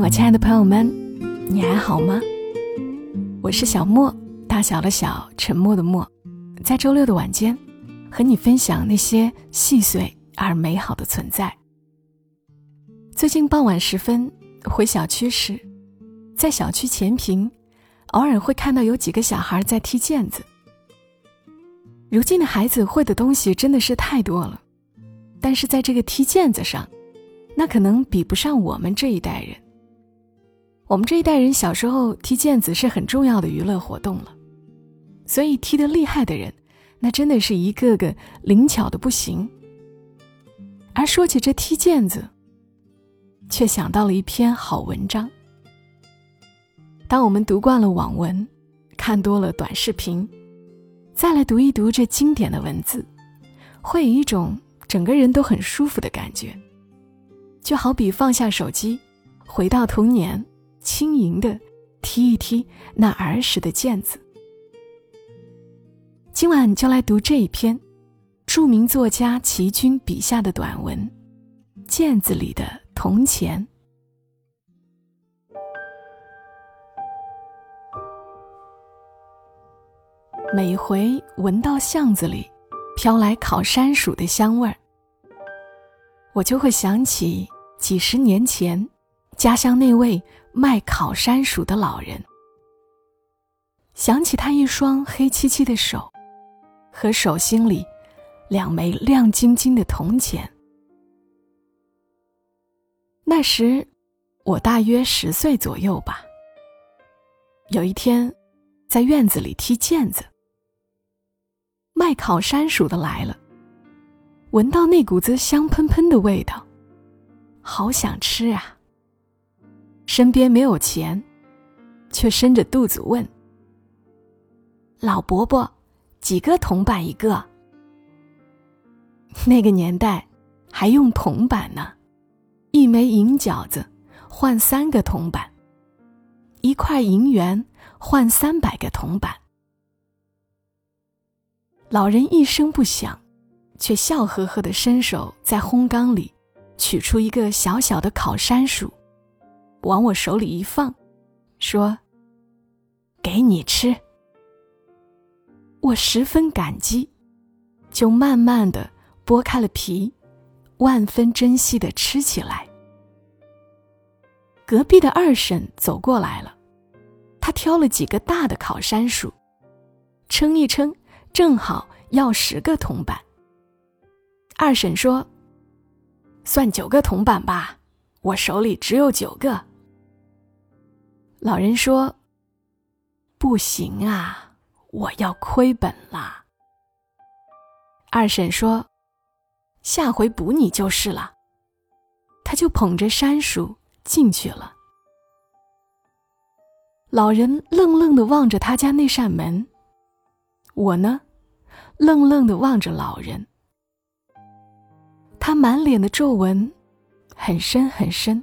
我亲爱的朋友们，你还好吗？我是小莫，大小的小，沉默的默，在周六的晚间，和你分享那些细碎而美好的存在。最近傍晚时分回小区时，在小区前坪，偶尔会看到有几个小孩在踢毽子。如今的孩子会的东西真的是太多了，但是在这个踢毽子上。那可能比不上我们这一代人。我们这一代人小时候踢毽子是很重要的娱乐活动了，所以踢得厉害的人，那真的是一个个灵巧的不行。而说起这踢毽子，却想到了一篇好文章。当我们读惯了网文，看多了短视频，再来读一读这经典的文字，会有一种整个人都很舒服的感觉。就好比放下手机，回到童年，轻盈的踢一踢那儿时的毽子。今晚就来读这一篇，著名作家齐君笔下的短文《毽子里的铜钱》。每回闻到巷子里飘来烤山薯的香味儿，我就会想起。几十年前，家乡那位卖烤山薯的老人，想起他一双黑漆漆的手，和手心里两枚亮晶晶的铜钱。那时，我大约十岁左右吧。有一天，在院子里踢毽子，卖烤山薯的来了，闻到那股子香喷喷的味道。好想吃啊！身边没有钱，却伸着肚子问：“老伯伯，几个铜板一个？”那个年代还用铜板呢，一枚银饺子换三个铜板，一块银元换三百个铜板。老人一声不响，却笑呵呵的伸手在烘缸里。取出一个小小的烤山薯，往我手里一放，说：“给你吃。”我十分感激，就慢慢的剥开了皮，万分珍惜的吃起来。隔壁的二婶走过来了，她挑了几个大的烤山薯，称一称，正好要十个铜板。二婶说。算九个铜板吧，我手里只有九个。老人说：“不行啊，我要亏本了。”二婶说：“下回补你就是了。”他就捧着山薯进去了。老人愣愣的望着他家那扇门，我呢，愣愣的望着老人。他满脸的皱纹，很深很深，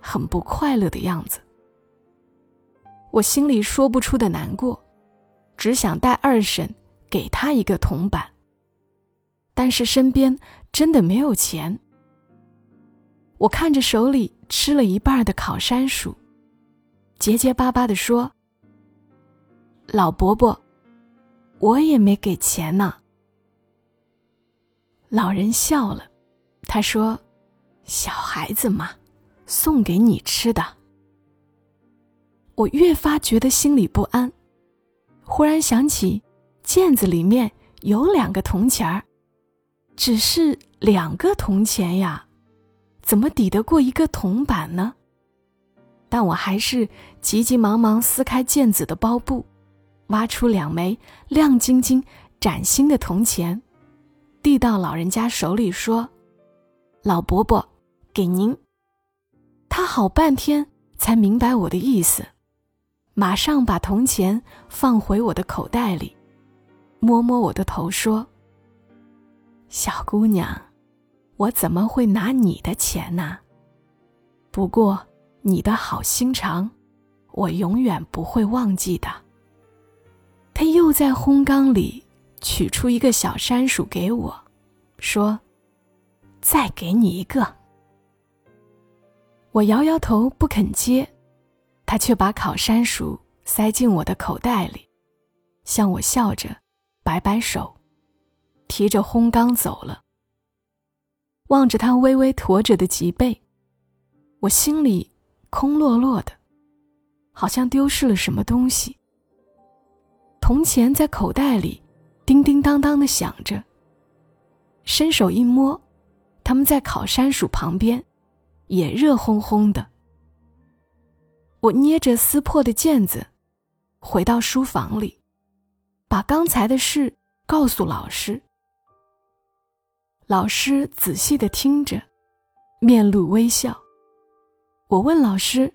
很不快乐的样子。我心里说不出的难过，只想带二婶给他一个铜板。但是身边真的没有钱。我看着手里吃了一半的烤山薯，结结巴巴的说：“老伯伯，我也没给钱呢。”老人笑了，他说：“小孩子嘛，送给你吃的。”我越发觉得心里不安，忽然想起毽子里面有两个铜钱儿，只是两个铜钱呀，怎么抵得过一个铜板呢？但我还是急急忙忙撕开毽子的包布，挖出两枚亮晶晶、崭新的铜钱。递到老人家手里，说：“老伯伯，给您。”他好半天才明白我的意思，马上把铜钱放回我的口袋里，摸摸我的头说：“小姑娘，我怎么会拿你的钱呢？不过你的好心肠，我永远不会忘记的。”他又在烘缸里。取出一个小山薯给我，说：“再给你一个。”我摇摇头不肯接，他却把烤山薯塞进我的口袋里，向我笑着，摆摆手，提着烘缸走了。望着他微微驼着的脊背，我心里空落落的，好像丢失了什么东西。铜钱在口袋里叮叮当当的响着。伸手一摸，他们在烤山薯旁边，也热烘烘的。我捏着撕破的毽子，回到书房里，把刚才的事告诉老师。老师仔细的听着，面露微笑。我问老师：“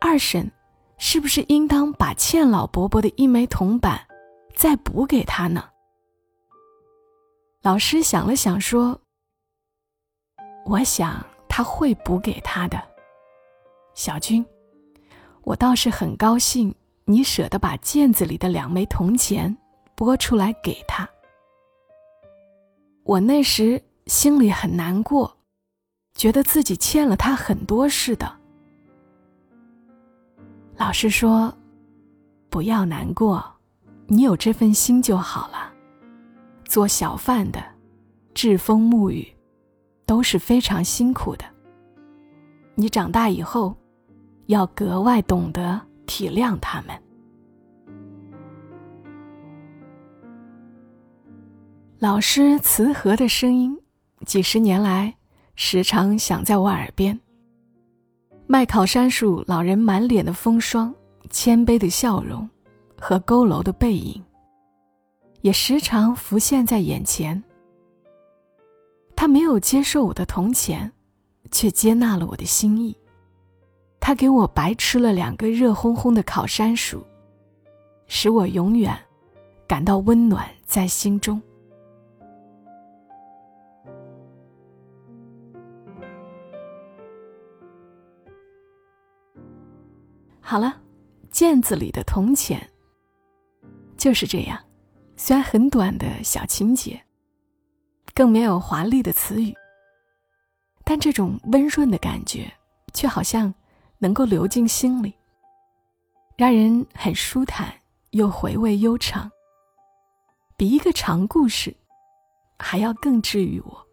二婶，是不是应当把欠老伯伯的一枚铜板再补给他呢？”老师想了想，说：“我想他会补给他的，小军，我倒是很高兴，你舍得把毽子里的两枚铜钱拨出来给他。我那时心里很难过，觉得自己欠了他很多似的。”老师说：“不要难过，你有这份心就好了。”做小贩的，栉风沐雨，都是非常辛苦的。你长大以后，要格外懂得体谅他们。老师慈和的声音，几十年来时常响在我耳边。卖烤山薯老人满脸的风霜、谦卑的笑容和佝偻的背影。也时常浮现在眼前。他没有接受我的铜钱，却接纳了我的心意。他给我白吃了两个热烘烘的烤山薯，使我永远感到温暖在心中。好了，毽子里的铜钱就是这样。虽然很短的小情节，更没有华丽的词语，但这种温润的感觉，却好像能够流进心里，让人很舒坦又回味悠长，比一个长故事还要更治愈我。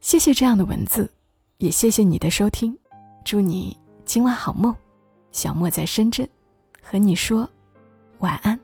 谢谢这样的文字，也谢谢你的收听，祝你今晚好梦。小莫在深圳，和你说晚安。